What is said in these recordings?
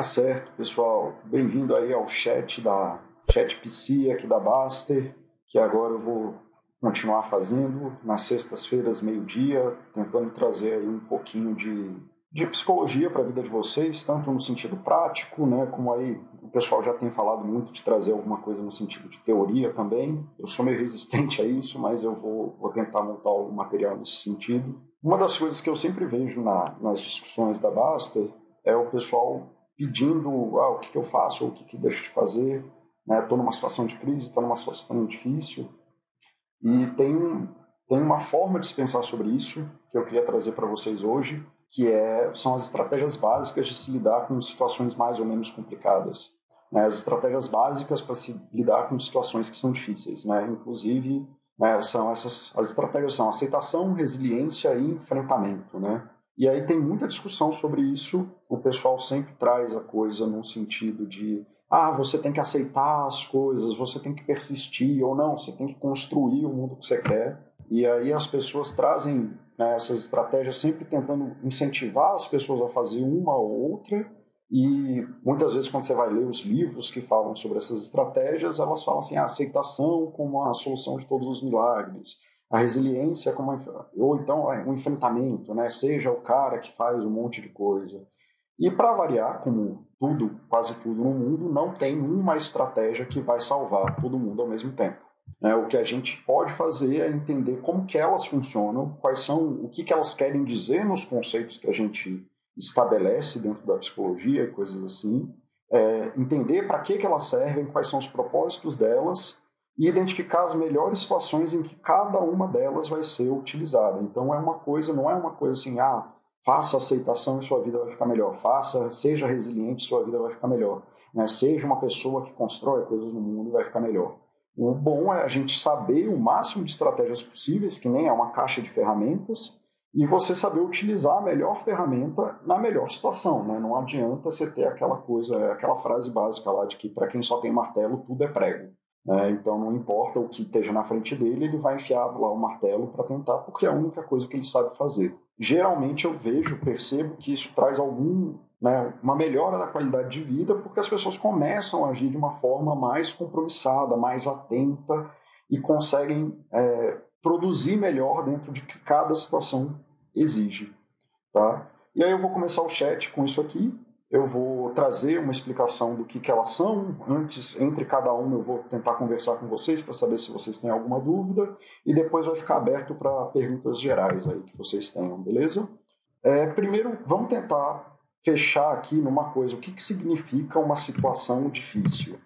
Tá certo, pessoal. Bem-vindo aí ao chat da Chat PC aqui da Baster, que agora eu vou continuar fazendo nas sextas-feiras, meio-dia, tentando trazer aí um pouquinho de, de psicologia para a vida de vocês, tanto no sentido prático, né, como aí o pessoal já tem falado muito de trazer alguma coisa no sentido de teoria também. Eu sou meio resistente a isso, mas eu vou, vou tentar montar algum material nesse sentido. Uma das coisas que eu sempre vejo na, nas discussões da Baster é o pessoal pedindo ah, o que, que eu faço ou o que, que deixo de fazer. Estou né? numa situação de crise, estou numa situação difícil e tem, tem uma forma de se pensar sobre isso que eu queria trazer para vocês hoje, que é, são as estratégias básicas de se lidar com situações mais ou menos complicadas. Né? As estratégias básicas para se lidar com situações que são difíceis. Né? Inclusive, né, são essas, as estratégias são aceitação, resiliência e enfrentamento. Né? E aí tem muita discussão sobre isso. O pessoal sempre traz a coisa num sentido de ah, você tem que aceitar as coisas, você tem que persistir, ou não, você tem que construir o mundo que você quer. E aí as pessoas trazem né, essas estratégias sempre tentando incentivar as pessoas a fazer uma ou outra. E muitas vezes, quando você vai ler os livros que falam sobre essas estratégias, elas falam assim: a aceitação como a solução de todos os milagres, a resiliência como ou então é, um enfrentamento, né? Seja o cara que faz um monte de coisa. E para variar, como tudo, quase tudo no mundo, não tem uma estratégia que vai salvar todo mundo ao mesmo tempo. É, o que a gente pode fazer é entender como que elas funcionam, quais são, o que, que elas querem dizer nos conceitos que a gente estabelece dentro da psicologia e coisas assim, é, entender para que, que elas servem, quais são os propósitos delas e identificar as melhores situações em que cada uma delas vai ser utilizada. Então é uma coisa, não é uma coisa assim, ah, Faça aceitação e sua vida vai ficar melhor. Faça, seja resiliente sua vida vai ficar melhor. Né? Seja uma pessoa que constrói coisas no mundo e vai ficar melhor. O bom é a gente saber o máximo de estratégias possíveis, que nem é uma caixa de ferramentas, e você saber utilizar a melhor ferramenta na melhor situação. Né? Não adianta você ter aquela coisa, aquela frase básica lá de que para quem só tem martelo, tudo é prego. Né? Então não importa o que esteja na frente dele, ele vai enfiar lá o martelo para tentar, porque é a única coisa que ele sabe fazer geralmente eu vejo, percebo que isso traz algum, né, uma melhora da qualidade de vida, porque as pessoas começam a agir de uma forma mais compromissada, mais atenta e conseguem é, produzir melhor dentro de que cada situação exige, tá? E aí eu vou começar o chat com isso aqui eu vou trazer uma explicação do que, que elas são. Antes, entre cada uma, eu vou tentar conversar com vocês para saber se vocês têm alguma dúvida. E depois vai ficar aberto para perguntas gerais aí que vocês tenham, beleza? É, primeiro, vamos tentar fechar aqui numa coisa. O que, que significa uma situação difícil?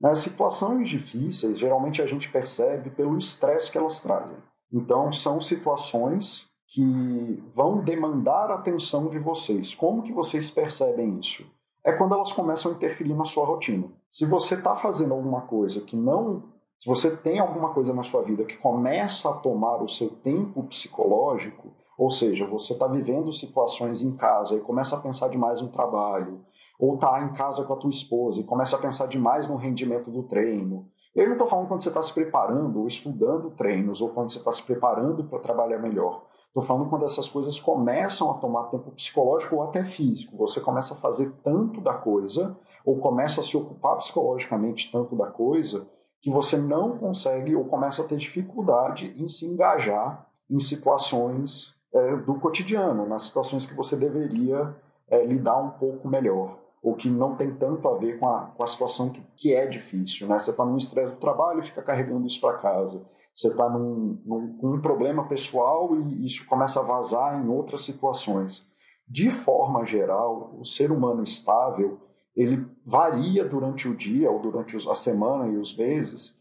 Nas situações difíceis, geralmente a gente percebe pelo estresse que elas trazem. Então, são situações que vão demandar atenção de vocês. Como que vocês percebem isso? É quando elas começam a interferir na sua rotina. Se você está fazendo alguma coisa que não. Se você tem alguma coisa na sua vida que começa a tomar o seu tempo psicológico, ou seja, você está vivendo situações em casa e começa a pensar demais no trabalho, ou está em casa com a tua esposa e começa a pensar demais no rendimento do treino. Eu não estou falando quando você está se preparando ou estudando treinos, ou quando você está se preparando para trabalhar melhor. Estou falando quando essas coisas começam a tomar tempo psicológico ou até físico. Você começa a fazer tanto da coisa, ou começa a se ocupar psicologicamente tanto da coisa, que você não consegue ou começa a ter dificuldade em se engajar em situações é, do cotidiano, nas situações que você deveria é, lidar um pouco melhor, ou que não tem tanto a ver com a, com a situação que, que é difícil. Né? Você está num estresse do trabalho e fica carregando isso para casa você está num, num, um problema pessoal e isso começa a vazar em outras situações. De forma geral, o ser humano estável ele varia durante o dia ou durante a semana e os meses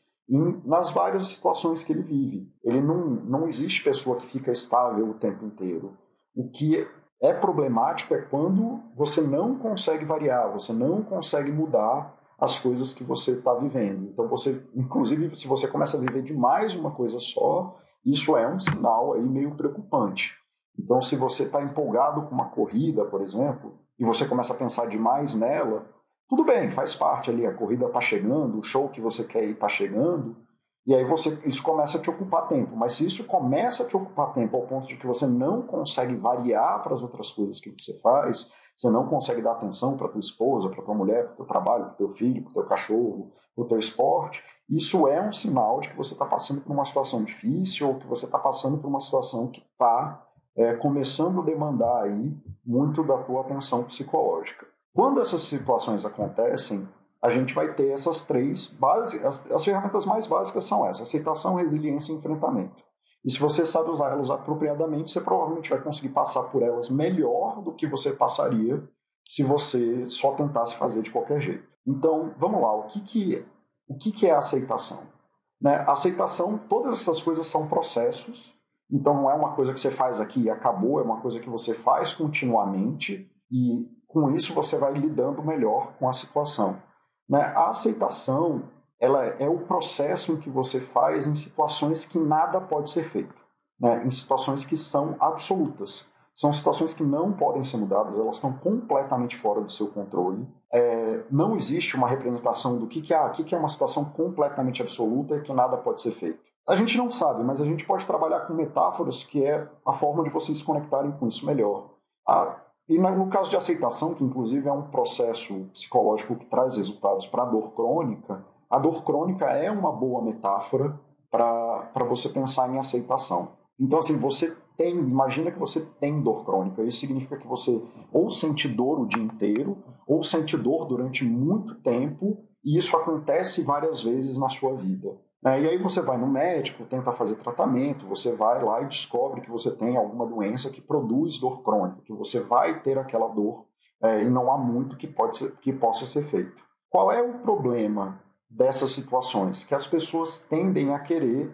nas várias situações que ele vive. Ele não, não existe pessoa que fica estável o tempo inteiro. O que é problemático é quando você não consegue variar, você não consegue mudar as coisas que você está vivendo. Então, você, inclusive, se você começa a viver demais uma coisa só, isso é um sinal aí meio preocupante. Então, se você está empolgado com uma corrida, por exemplo, e você começa a pensar demais nela, tudo bem, faz parte ali, a corrida está chegando, o show que você quer ir está chegando, e aí você, isso começa a te ocupar tempo. Mas se isso começa a te ocupar tempo ao ponto de que você não consegue variar para as outras coisas que você faz, você não consegue dar atenção para tua esposa, para tua mulher, para teu trabalho, para teu filho, para teu cachorro, para o teu esporte, isso é um sinal de que você está passando por uma situação difícil ou que você está passando por uma situação que está é, começando a demandar aí muito da tua atenção psicológica. Quando essas situações acontecem, a gente vai ter essas três bases, as, as ferramentas mais básicas são essas: aceitação, resiliência e enfrentamento. E se você sabe usar elas apropriadamente, você provavelmente vai conseguir passar por elas melhor do que você passaria se você só tentasse fazer de qualquer jeito. Então, vamos lá, o que, que, o que, que é aceitação? Né? Aceitação, todas essas coisas são processos, então não é uma coisa que você faz aqui e acabou, é uma coisa que você faz continuamente e com isso você vai lidando melhor com a situação. Né? A aceitação ela é o processo que você faz em situações que nada pode ser feito, né? em situações que são absolutas. São situações que não podem ser mudadas, elas estão completamente fora do seu controle. É, não existe uma representação do que, que, é, que, que é uma situação completamente absoluta e que nada pode ser feito. A gente não sabe, mas a gente pode trabalhar com metáforas que é a forma de vocês se conectarem com isso melhor. A, e no caso de aceitação, que inclusive é um processo psicológico que traz resultados para a dor crônica, a dor crônica é uma boa metáfora para você pensar em aceitação. Então, assim, você tem, imagina que você tem dor crônica. Isso significa que você ou sente dor o dia inteiro, ou sente dor durante muito tempo, e isso acontece várias vezes na sua vida. É, e aí você vai no médico, tenta fazer tratamento, você vai lá e descobre que você tem alguma doença que produz dor crônica, que você vai ter aquela dor é, e não há muito que, pode ser, que possa ser feito. Qual é o problema dessas situações? Que as pessoas tendem a querer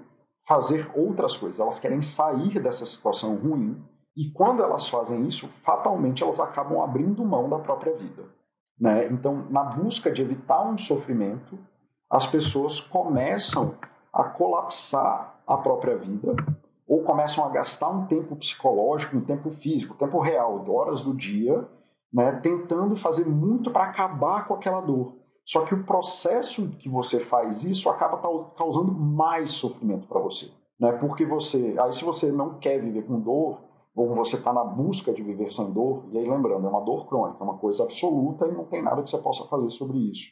fazer outras coisas, elas querem sair dessa situação ruim e quando elas fazem isso, fatalmente elas acabam abrindo mão da própria vida. Né? Então, na busca de evitar um sofrimento, as pessoas começam a colapsar a própria vida ou começam a gastar um tempo psicológico, um tempo físico, tempo real, horas do dia, né, tentando fazer muito para acabar com aquela dor. Só que o processo que você faz isso acaba causando mais sofrimento para você, né? Porque você, aí se você não quer viver com dor, ou você está na busca de viver sem dor, e aí lembrando, é uma dor crônica, é uma coisa absoluta e não tem nada que você possa fazer sobre isso.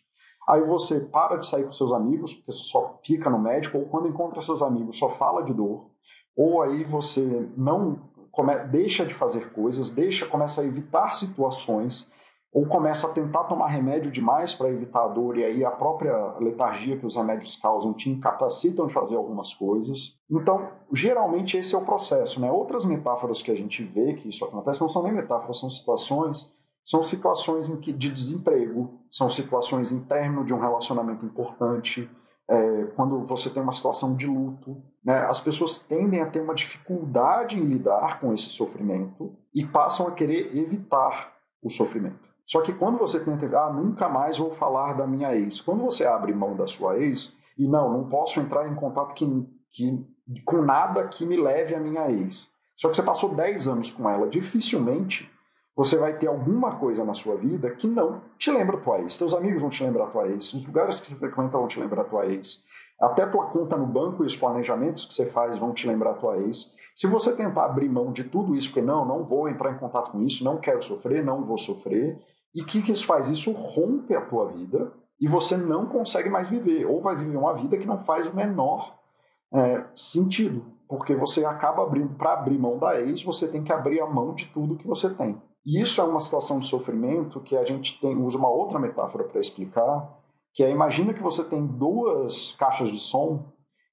Aí você para de sair com seus amigos, porque você só fica no médico, ou quando encontra seus amigos só fala de dor, ou aí você não come, deixa de fazer coisas, deixa, começa a evitar situações, ou começa a tentar tomar remédio demais para evitar a dor, e aí a própria letargia que os remédios causam te incapacitam de fazer algumas coisas. Então, geralmente esse é o processo. Né? Outras metáforas que a gente vê que isso acontece não são nem metáforas, são situações são situações que, de desemprego, são situações término de um relacionamento importante, é, quando você tem uma situação de luto. Né, as pessoas tendem a ter uma dificuldade em lidar com esse sofrimento e passam a querer evitar o sofrimento. Só que quando você tenta, ah, nunca mais vou falar da minha ex, quando você abre mão da sua ex, e não, não posso entrar em contato que, que, com nada que me leve à minha ex. Só que você passou 10 anos com ela, dificilmente você vai ter alguma coisa na sua vida que não te lembra a tua ex. Teus amigos vão te lembrar a tua ex, os lugares que você frequenta vão te lembrar a tua ex. Até tua conta no banco e os planejamentos que você faz vão te lembrar a tua ex. Se você tentar abrir mão de tudo isso, porque não, não vou entrar em contato com isso, não quero sofrer, não vou sofrer, e o que, que isso faz? Isso rompe a tua vida e você não consegue mais viver, ou vai viver uma vida que não faz o menor é, sentido, porque você acaba abrindo, para abrir mão da ex, você tem que abrir a mão de tudo que você tem. E isso é uma situação de sofrimento que a gente tem, usa uma outra metáfora para explicar, que é imagina que você tem duas caixas de som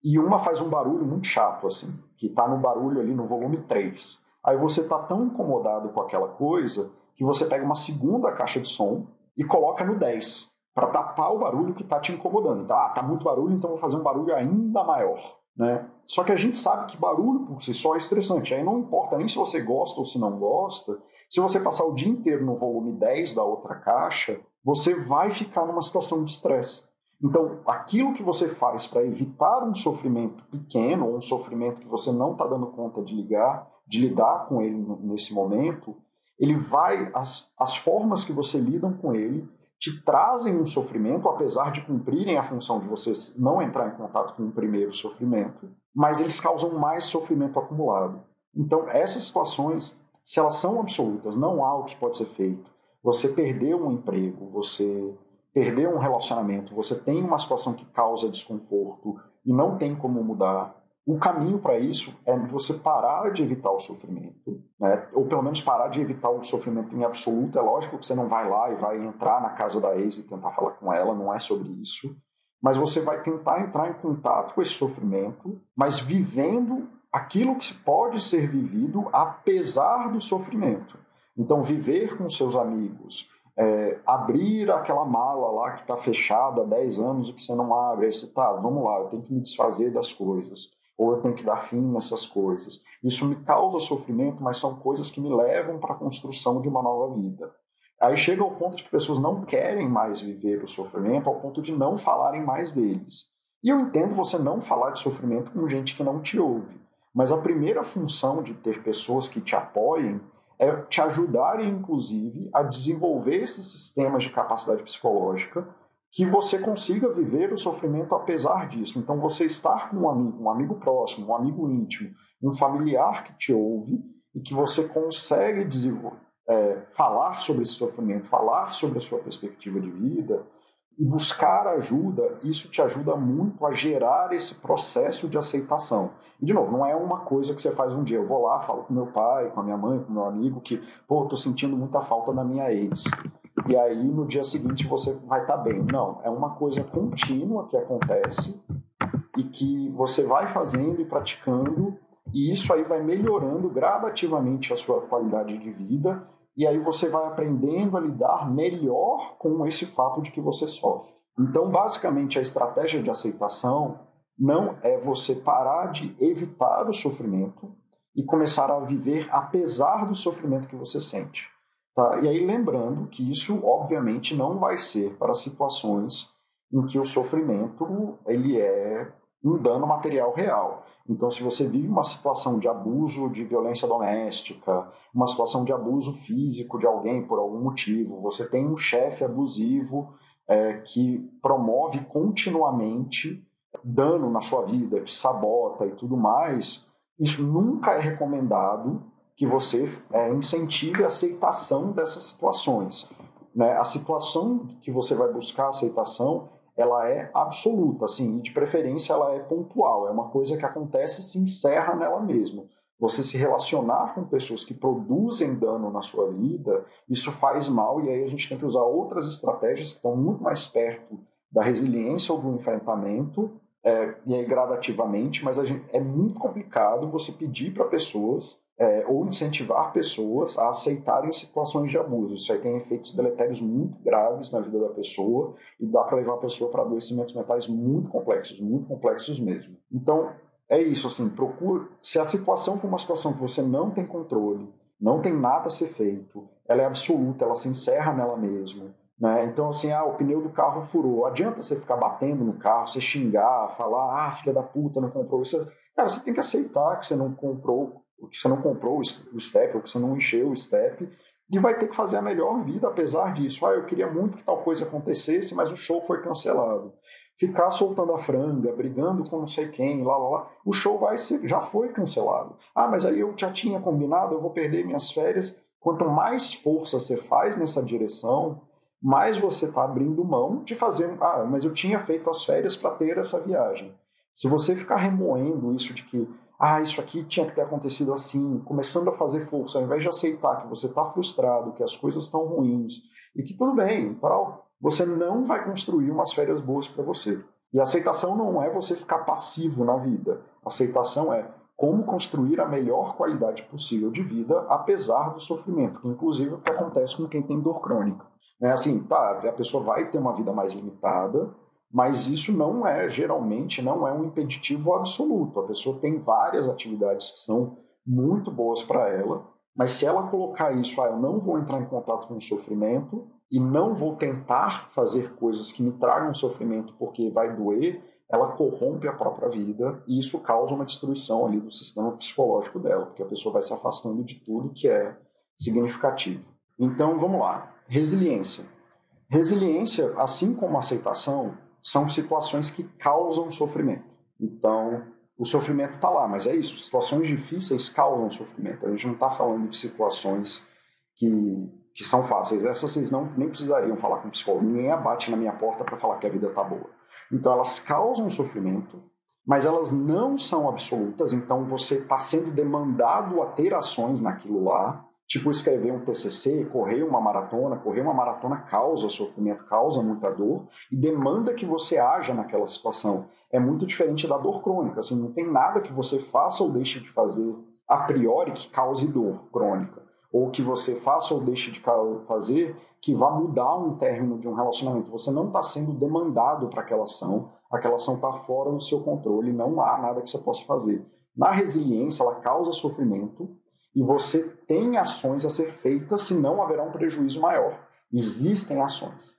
e uma faz um barulho muito chato, assim, que está no barulho ali no volume 3. Aí você está tão incomodado com aquela coisa que você pega uma segunda caixa de som e coloca no 10 para tapar o barulho que está te incomodando. Então, ah, tá muito barulho, então vou fazer um barulho ainda maior. Né? Só que a gente sabe que barulho por si só é estressante. Aí não importa nem se você gosta ou se não gosta, se você passar o dia inteiro no volume 10 da outra caixa, você vai ficar numa situação de estresse. Então, aquilo que você faz para evitar um sofrimento pequeno, ou um sofrimento que você não está dando conta de ligar, de lidar com ele nesse momento, ele vai as, as formas que você lidam com ele te trazem um sofrimento, apesar de cumprirem a função de você não entrar em contato com o primeiro sofrimento, mas eles causam mais sofrimento acumulado. Então, essas situações se elas são absolutas, não há o que pode ser feito, você perdeu um emprego, você perdeu um relacionamento, você tem uma situação que causa desconforto e não tem como mudar, o caminho para isso é você parar de evitar o sofrimento, né? ou pelo menos parar de evitar o sofrimento em absoluto. É lógico que você não vai lá e vai entrar na casa da ex e tentar falar com ela, não é sobre isso. Mas você vai tentar entrar em contato com esse sofrimento, mas vivendo aquilo que pode ser vivido apesar do sofrimento. Então, viver com seus amigos, é, abrir aquela mala lá que está fechada há 10 anos e que você não abre, aí você tá, vamos lá, eu tenho que me desfazer das coisas, ou eu tenho que dar fim nessas coisas. Isso me causa sofrimento, mas são coisas que me levam para a construção de uma nova vida. Aí chega ao ponto de que pessoas não querem mais viver o sofrimento, ao ponto de não falarem mais deles. E eu entendo você não falar de sofrimento com gente que não te ouve. Mas a primeira função de ter pessoas que te apoiem é te ajudarem, inclusive, a desenvolver esses sistemas de capacidade psicológica que você consiga viver o sofrimento apesar disso. Então, você estar com um amigo, um amigo próximo, um amigo íntimo, um familiar que te ouve e que você consegue é, falar sobre esse sofrimento, falar sobre a sua perspectiva de vida, e buscar ajuda, isso te ajuda muito a gerar esse processo de aceitação. E, de novo, não é uma coisa que você faz um dia. Eu vou lá, falo com meu pai, com a minha mãe, com meu amigo, que, pô, tô sentindo muita falta da minha ex. E aí, no dia seguinte, você vai estar tá bem. Não, é uma coisa contínua que acontece e que você vai fazendo e praticando, e isso aí vai melhorando gradativamente a sua qualidade de vida e aí você vai aprendendo a lidar melhor com esse fato de que você sofre. Então, basicamente, a estratégia de aceitação não é você parar de evitar o sofrimento e começar a viver apesar do sofrimento que você sente. Tá? E aí, lembrando que isso, obviamente, não vai ser para situações em que o sofrimento ele é um dano material real. Então, se você vive uma situação de abuso de violência doméstica, uma situação de abuso físico de alguém por algum motivo, você tem um chefe abusivo é, que promove continuamente dano na sua vida, te sabota e tudo mais, isso nunca é recomendado que você é, incentive a aceitação dessas situações. Né? A situação que você vai buscar aceitação ela é absoluta, assim, e de preferência ela é pontual, é uma coisa que acontece e se encerra nela mesma. Você se relacionar com pessoas que produzem dano na sua vida, isso faz mal e aí a gente tem que usar outras estratégias que estão muito mais perto da resiliência ou do enfrentamento, é, e aí gradativamente, mas gente, é muito complicado você pedir para pessoas é, ou incentivar pessoas a aceitarem situações de abuso. Isso aí tem efeitos deletérios muito graves na vida da pessoa e dá para levar a pessoa para adoecimentos mentais muito complexos, muito complexos mesmo. Então, é isso, assim, procure. Se a situação for uma situação que você não tem controle, não tem nada a ser feito, ela é absoluta, ela se encerra nela mesma. Né? Então, assim, ah, o pneu do carro furou. Adianta você ficar batendo no carro, você xingar, falar, ah, filha da puta, não comprou isso. Cara, você tem que aceitar que você não comprou o que você não comprou o step, ou que você não encheu o step, e vai ter que fazer a melhor vida apesar disso. Ah, eu queria muito que tal coisa acontecesse, mas o show foi cancelado. Ficar soltando a franga, brigando com não sei quem, lá, lá, lá. O show vai ser, já foi cancelado. Ah, mas aí eu já tinha combinado, eu vou perder minhas férias. Quanto mais força você faz nessa direção, mais você está abrindo mão de fazer. Ah, mas eu tinha feito as férias para ter essa viagem. Se você ficar remoendo isso de que ah, isso aqui tinha que ter acontecido assim, começando a fazer força, ao invés de aceitar que você está frustrado, que as coisas estão ruins e que tudo bem, tal, você não vai construir umas férias boas para você. E aceitação não é você ficar passivo na vida. Aceitação é como construir a melhor qualidade possível de vida, apesar do sofrimento, que inclusive é o que acontece com quem tem dor crônica. É assim, tá, a pessoa vai ter uma vida mais limitada, mas isso não é, geralmente, não é um impeditivo absoluto. A pessoa tem várias atividades que são muito boas para ela, mas se ela colocar isso, ah, eu não vou entrar em contato com o sofrimento e não vou tentar fazer coisas que me tragam sofrimento porque vai doer, ela corrompe a própria vida e isso causa uma destruição ali do sistema psicológico dela, porque a pessoa vai se afastando de tudo que é significativo. Então, vamos lá. Resiliência. Resiliência, assim como aceitação, são situações que causam sofrimento. Então, o sofrimento está lá, mas é isso. Situações difíceis causam sofrimento. A gente não está falando de situações que, que são fáceis. Essas vocês não, nem precisariam falar com o psicólogo. Ninguém abate na minha porta para falar que a vida está boa. Então, elas causam sofrimento, mas elas não são absolutas. Então, você está sendo demandado a ter ações naquilo lá. Tipo, escrever um TCC, correr uma maratona. Correr uma maratona causa sofrimento, causa muita dor e demanda que você haja naquela situação. É muito diferente da dor crônica. Assim, não tem nada que você faça ou deixe de fazer a priori que cause dor crônica ou que você faça ou deixe de fazer que vá mudar um término de um relacionamento. Você não está sendo demandado para aquela ação, aquela ação está fora do seu controle, não há nada que você possa fazer. Na resiliência, ela causa sofrimento e você tem ações a ser feitas, senão haverá um prejuízo maior. Existem ações,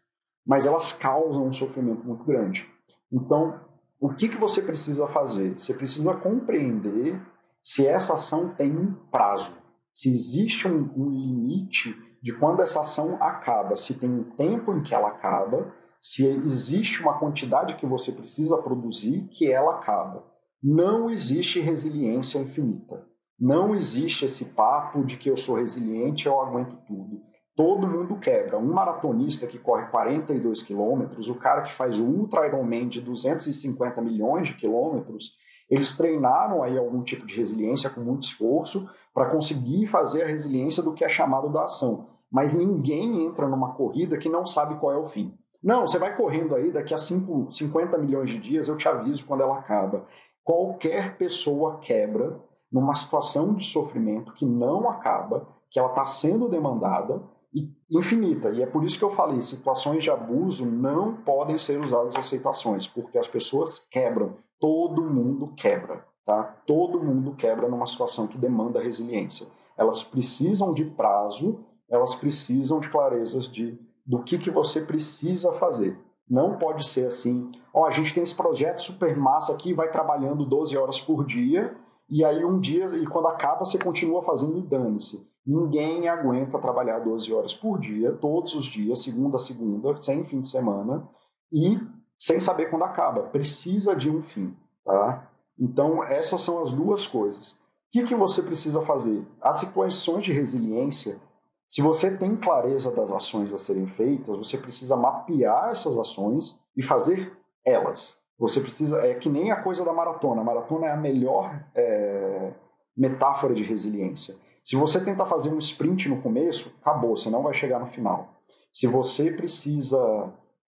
mas elas causam um sofrimento muito grande. Então, o que, que você precisa fazer? Você precisa compreender se essa ação tem um prazo se existe um, um limite de quando essa ação acaba, se tem um tempo em que ela acaba, se existe uma quantidade que você precisa produzir que ela acaba. Não existe resiliência infinita. Não existe esse papo de que eu sou resiliente, eu aguento tudo. Todo mundo quebra. Um maratonista que corre 42 quilômetros, o cara que faz o Ultra Ironman de 250 milhões de quilômetros, eles treinaram aí algum tipo de resiliência com muito esforço para conseguir fazer a resiliência do que é chamado da ação. Mas ninguém entra numa corrida que não sabe qual é o fim. Não, você vai correndo aí, daqui a 5, 50 milhões de dias eu te aviso quando ela acaba. Qualquer pessoa quebra numa situação de sofrimento que não acaba, que ela está sendo demandada e infinita. E é por isso que eu falei, situações de abuso não podem ser usadas as aceitações, porque as pessoas quebram. Todo mundo quebra. Tá? Todo mundo quebra numa situação que demanda resiliência. Elas precisam de prazo, elas precisam de clarezas de do que, que você precisa fazer. Não pode ser assim, ó, oh, a gente tem esse projeto super massa aqui, vai trabalhando 12 horas por dia, e aí um dia, e quando acaba, você continua fazendo e dane-se. Ninguém aguenta trabalhar 12 horas por dia, todos os dias, segunda a segunda, sem fim de semana, e sem saber quando acaba. Precisa de um fim, tá? Então, essas são as duas coisas. O que, que você precisa fazer? As situações de resiliência, se você tem clareza das ações a serem feitas, você precisa mapear essas ações e fazer elas. Você precisa. É que nem a coisa da maratona. A maratona é a melhor é, metáfora de resiliência. Se você tentar fazer um sprint no começo, acabou, você não vai chegar no final. Se você precisa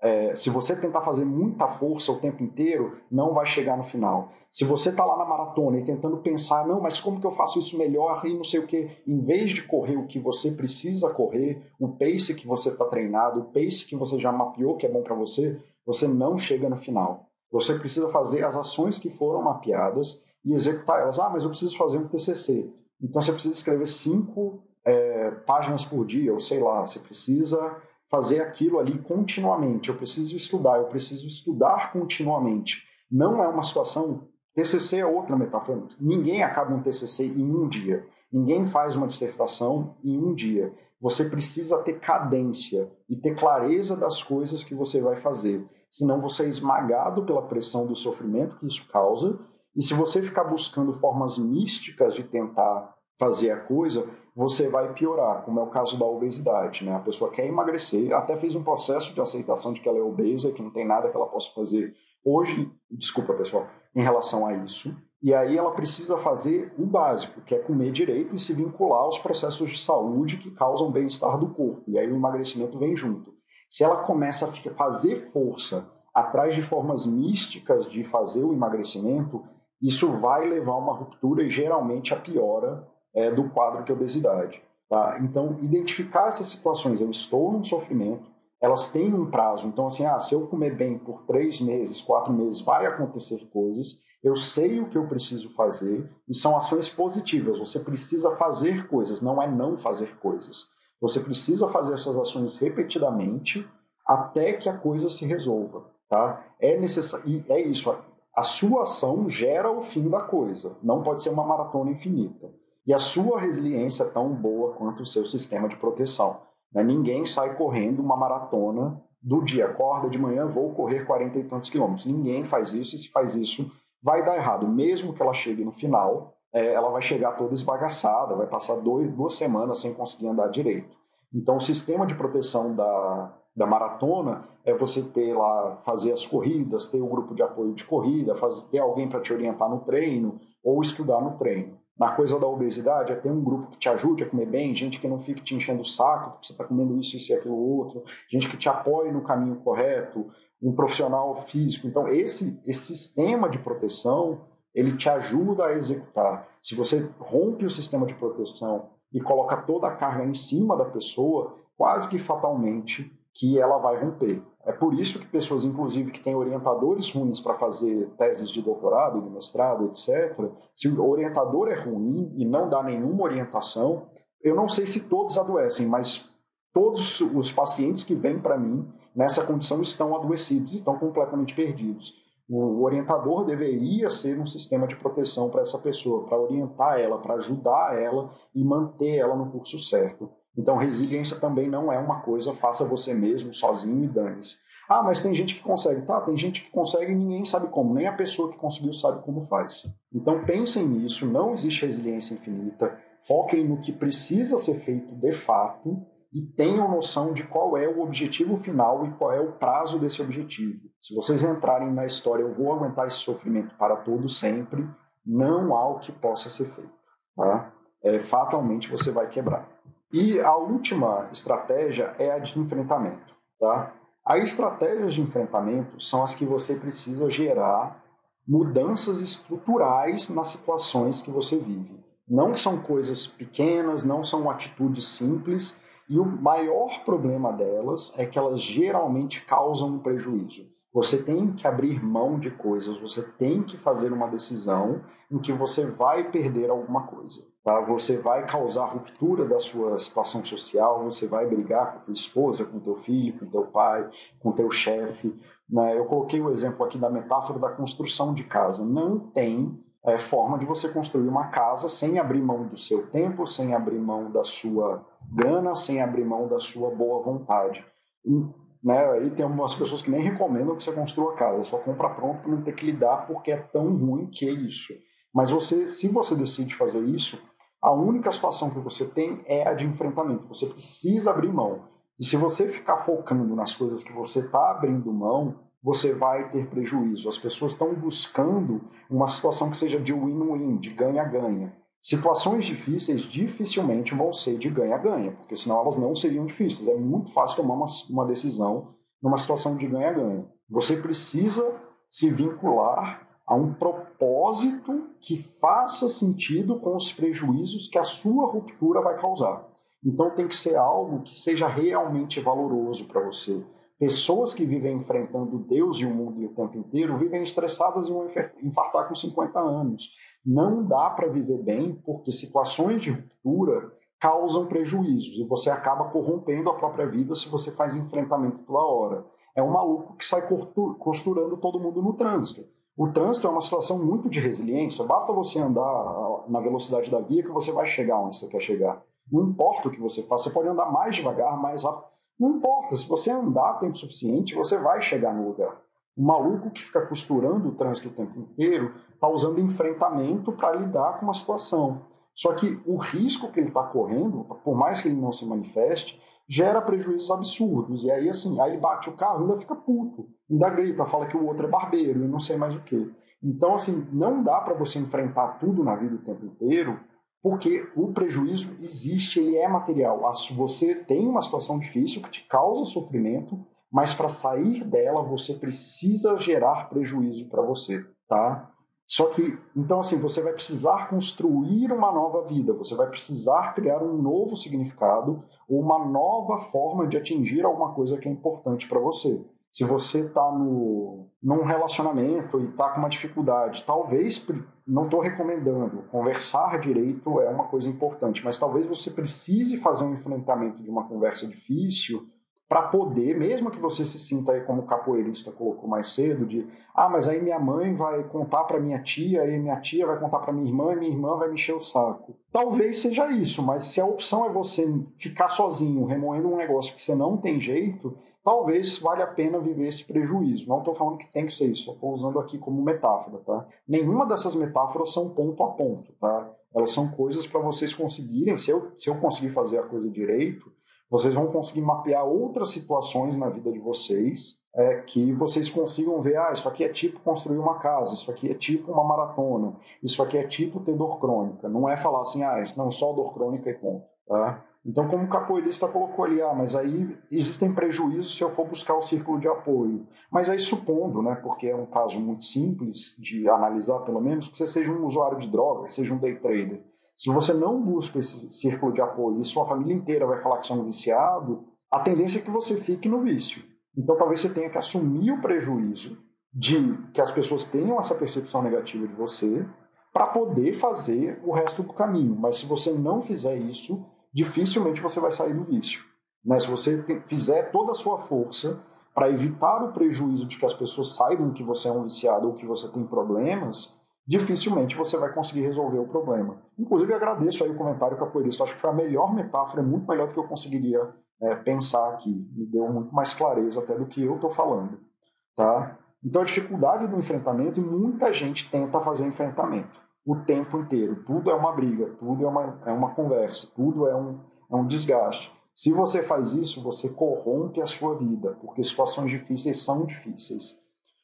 é, se você tentar fazer muita força o tempo inteiro, não vai chegar no final. Se você está lá na maratona e tentando pensar, não, mas como que eu faço isso melhor e não sei o que, em vez de correr o que você precisa correr, o pace que você está treinado, o pace que você já mapeou que é bom para você, você não chega no final. Você precisa fazer as ações que foram mapeadas e executar elas. Ah, mas eu preciso fazer um TCC. Então você precisa escrever cinco é, páginas por dia, ou sei lá, você precisa fazer aquilo ali continuamente. Eu preciso estudar, eu preciso estudar continuamente. Não é uma situação. TCC é outra metáfora. Ninguém acaba um TCC em um dia. Ninguém faz uma dissertação em um dia. Você precisa ter cadência e ter clareza das coisas que você vai fazer. Senão você é esmagado pela pressão do sofrimento que isso causa. E se você ficar buscando formas místicas de tentar fazer a coisa, você vai piorar, como é o caso da obesidade. Né? A pessoa quer emagrecer, até fez um processo de aceitação de que ela é obesa, que não tem nada que ela possa fazer hoje, desculpa pessoal, em relação a isso. E aí ela precisa fazer o básico, que é comer direito e se vincular aos processos de saúde que causam bem-estar do corpo. E aí o emagrecimento vem junto. Se ela começa a fazer força atrás de formas místicas de fazer o emagrecimento, isso vai levar a uma ruptura e geralmente a piora é, do quadro de obesidade. Tá? Então, identificar essas situações, eu estou num sofrimento, elas têm um prazo. Então, assim, ah, se eu comer bem por três meses, quatro meses, vai acontecer coisas. Eu sei o que eu preciso fazer e são ações positivas. Você precisa fazer coisas, não é não fazer coisas. Você precisa fazer essas ações repetidamente até que a coisa se resolva, tá? É necessário é isso. A sua ação gera o fim da coisa. Não pode ser uma maratona infinita. E a sua resiliência é tão boa quanto o seu sistema de proteção. Né? Ninguém sai correndo uma maratona do dia, acorda de manhã, vou correr 40 e tantos quilômetros. Ninguém faz isso, e se faz isso, vai dar errado. Mesmo que ela chegue no final, é, ela vai chegar toda esbagaçada, vai passar dois, duas semanas sem conseguir andar direito. Então, o sistema de proteção da, da maratona é você ter lá, fazer as corridas, ter o um grupo de apoio de corrida, fazer, ter alguém para te orientar no treino ou estudar no treino. Na coisa da obesidade, é ter um grupo que te ajude a comer bem, gente que não fique te enchendo o saco, porque você está comendo isso, isso e aquilo outro, gente que te apoie no caminho correto, um profissional físico. Então, esse, esse sistema de proteção, ele te ajuda a executar. Se você rompe o sistema de proteção e coloca toda a carga em cima da pessoa, quase que fatalmente que ela vai romper. É por isso que pessoas, inclusive, que têm orientadores ruins para fazer teses de doutorado, de mestrado, etc., se o orientador é ruim e não dá nenhuma orientação, eu não sei se todos adoecem, mas todos os pacientes que vêm para mim nessa condição estão adoecidos, estão completamente perdidos. O orientador deveria ser um sistema de proteção para essa pessoa, para orientar ela, para ajudar ela e manter ela no curso certo. Então, resiliência também não é uma coisa, faça você mesmo, sozinho e dane-se. Ah, mas tem gente que consegue. Tá, tem gente que consegue e ninguém sabe como. Nem a pessoa que conseguiu sabe como faz. Então, pensem nisso. Não existe resiliência infinita. Foquem no que precisa ser feito de fato e tenham noção de qual é o objetivo final e qual é o prazo desse objetivo. Se vocês entrarem na história, eu vou aguentar esse sofrimento para todo sempre, não há o que possa ser feito. Tá? É, fatalmente você vai quebrar. E a última estratégia é a de enfrentamento. Tá? As estratégias de enfrentamento são as que você precisa gerar mudanças estruturais nas situações que você vive. Não são coisas pequenas, não são atitudes simples, e o maior problema delas é que elas geralmente causam um prejuízo. Você tem que abrir mão de coisas, você tem que fazer uma decisão em que você vai perder alguma coisa. Tá? Você vai causar ruptura da sua situação social, você vai brigar com a esposa, com teu filho, com teu pai, com teu chefe. Né? Eu coloquei o exemplo aqui da metáfora da construção de casa. Não tem é, forma de você construir uma casa sem abrir mão do seu tempo, sem abrir mão da sua grana, sem abrir mão da sua boa vontade. E né? Aí tem umas pessoas que nem recomendam que você construa casa, só compra pronto para não ter que lidar porque é tão ruim que é isso. Mas você, se você decide fazer isso, a única situação que você tem é a de enfrentamento. Você precisa abrir mão. E se você ficar focando nas coisas que você está abrindo mão, você vai ter prejuízo. As pessoas estão buscando uma situação que seja de win-win, de ganha-ganha. Situações difíceis dificilmente vão ser de ganha-ganha, porque senão elas não seriam difíceis. É muito fácil tomar uma, uma decisão numa situação de ganha-ganha. Você precisa se vincular a um propósito que faça sentido com os prejuízos que a sua ruptura vai causar. Então tem que ser algo que seja realmente valoroso para você. Pessoas que vivem enfrentando Deus e o mundo o tempo inteiro vivem estressadas e vão infartar com 50 anos. Não dá para viver bem porque situações de ruptura causam prejuízos e você acaba corrompendo a própria vida se você faz enfrentamento toda hora. É um maluco que sai costurando todo mundo no trânsito. O trânsito é uma situação muito de resiliência, basta você andar na velocidade da via que você vai chegar onde você quer chegar. Não importa o que você faça, você pode andar mais devagar, mais rápido. Não importa, se você andar tempo suficiente, você vai chegar no lugar. O maluco que fica costurando o trânsito o tempo inteiro está usando enfrentamento para lidar com uma situação. Só que o risco que ele está correndo, por mais que ele não se manifeste, gera prejuízos absurdos. E aí, assim, aí ele bate o carro e ainda fica puto. Ainda grita, fala que o outro é barbeiro e não sei mais o que. Então, assim, não dá para você enfrentar tudo na vida o tempo inteiro, porque o prejuízo existe, ele é material. Você tem uma situação difícil que te causa sofrimento, mas para sair dela você precisa gerar prejuízo para você, tá? Só que, então assim, você vai precisar construir uma nova vida, você vai precisar criar um novo significado ou uma nova forma de atingir alguma coisa que é importante para você. Se você está num relacionamento e está com uma dificuldade, talvez, não estou recomendando, conversar direito é uma coisa importante, mas talvez você precise fazer um enfrentamento de uma conversa difícil para poder, mesmo que você se sinta aí como capoeirista colocou mais cedo, de ah, mas aí minha mãe vai contar para minha tia, e minha tia vai contar para minha irmã, e minha irmã vai me encher o saco. Talvez seja isso, mas se a opção é você ficar sozinho, remoendo um negócio que você não tem jeito, talvez valha a pena viver esse prejuízo. Não estou falando que tem que ser isso, estou usando aqui como metáfora, tá? Nenhuma dessas metáforas são ponto a ponto, tá? Elas são coisas para vocês conseguirem, se eu, se eu conseguir fazer a coisa direito, vocês vão conseguir mapear outras situações na vida de vocês é, que vocês consigam ver, ah, isso aqui é tipo construir uma casa, isso aqui é tipo uma maratona, isso aqui é tipo ter dor crônica. Não é falar assim, ah, isso não só dor crônica e ponto. Tá? Então, como o capoeirista colocou ali, ah, mas aí existem prejuízos se eu for buscar o círculo de apoio. Mas aí supondo, né, porque é um caso muito simples de analisar, pelo menos, que você seja um usuário de drogas, seja um day trader. Se você não busca esse círculo de apoio e sua família inteira vai falar que você é um viciado, a tendência é que você fique no vício. Então talvez você tenha que assumir o prejuízo de que as pessoas tenham essa percepção negativa de você para poder fazer o resto do caminho. Mas se você não fizer isso, dificilmente você vai sair do vício. Né? Se você fizer toda a sua força para evitar o prejuízo de que as pessoas saibam que você é um viciado ou que você tem problemas, dificilmente você vai conseguir resolver o problema. Inclusive, agradeço aí o comentário capoeirista. Acho que foi a melhor metáfora, é muito melhor do que eu conseguiria é, pensar aqui. Me deu muito mais clareza até do que eu estou falando. Tá? Então, a dificuldade do enfrentamento, e muita gente tenta fazer enfrentamento o tempo inteiro. Tudo é uma briga, tudo é uma, é uma conversa, tudo é um, é um desgaste. Se você faz isso, você corrompe a sua vida, porque situações difíceis são difíceis.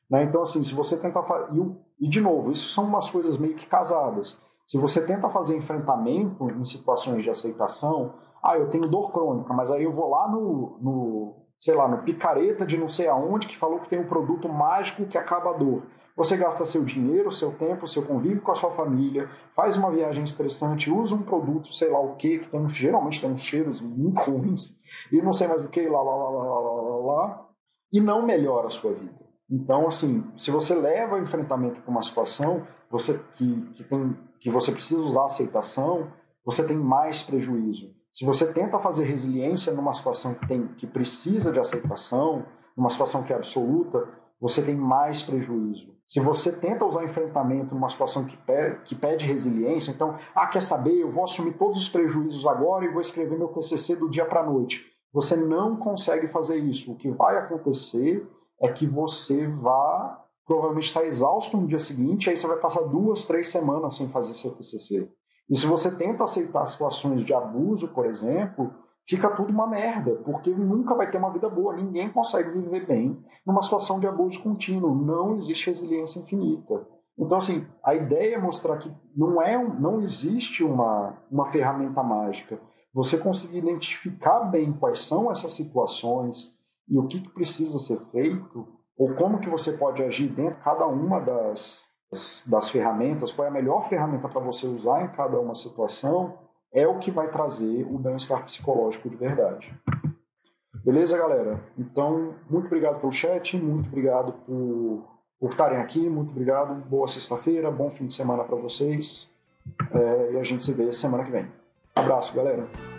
Né? Então, assim, se você tenta fazer. E, de novo, isso são umas coisas meio que casadas. Se você tenta fazer enfrentamento em situações de aceitação, ah, eu tenho dor crônica, mas aí eu vou lá no, no sei lá, no picareta de não sei aonde que falou que tem um produto mágico que acaba a dor. Você gasta seu dinheiro, seu tempo, seu convívio com a sua família, faz uma viagem estressante, usa um produto, sei lá o que, que tem, geralmente tem uns cheiros muito ruins, e não sei mais o que, lá, lá, lá, lá, lá, lá, lá, e não melhora a sua vida. Então, assim, se você leva o enfrentamento para uma situação você, que, que, tem, que você precisa usar aceitação, você tem mais prejuízo. Se você tenta fazer resiliência numa situação que, tem, que precisa de aceitação, numa situação que é absoluta, você tem mais prejuízo. Se você tenta usar enfrentamento numa situação que pede, que pede resiliência, então, ah, quer saber, eu vou assumir todos os prejuízos agora e vou escrever meu TCC do dia para a noite. Você não consegue fazer isso. O que vai acontecer é que você vai provavelmente estar exausto no dia seguinte, aí você vai passar duas, três semanas sem fazer seu TCC. E se você tenta aceitar situações de abuso, por exemplo, fica tudo uma merda, porque nunca vai ter uma vida boa. Ninguém consegue viver bem numa situação de abuso contínuo. Não existe resiliência infinita. Então, assim, a ideia é mostrar que não, é, não existe uma, uma ferramenta mágica. Você conseguir identificar bem quais são essas situações e o que, que precisa ser feito, ou como que você pode agir dentro de cada uma das, das ferramentas, qual é a melhor ferramenta para você usar em cada uma situação, é o que vai trazer o bem-estar psicológico de verdade. Beleza, galera? Então, muito obrigado pelo chat, muito obrigado por, por estarem aqui, muito obrigado, boa sexta-feira, bom fim de semana para vocês é, e a gente se vê semana que vem. abraço, galera.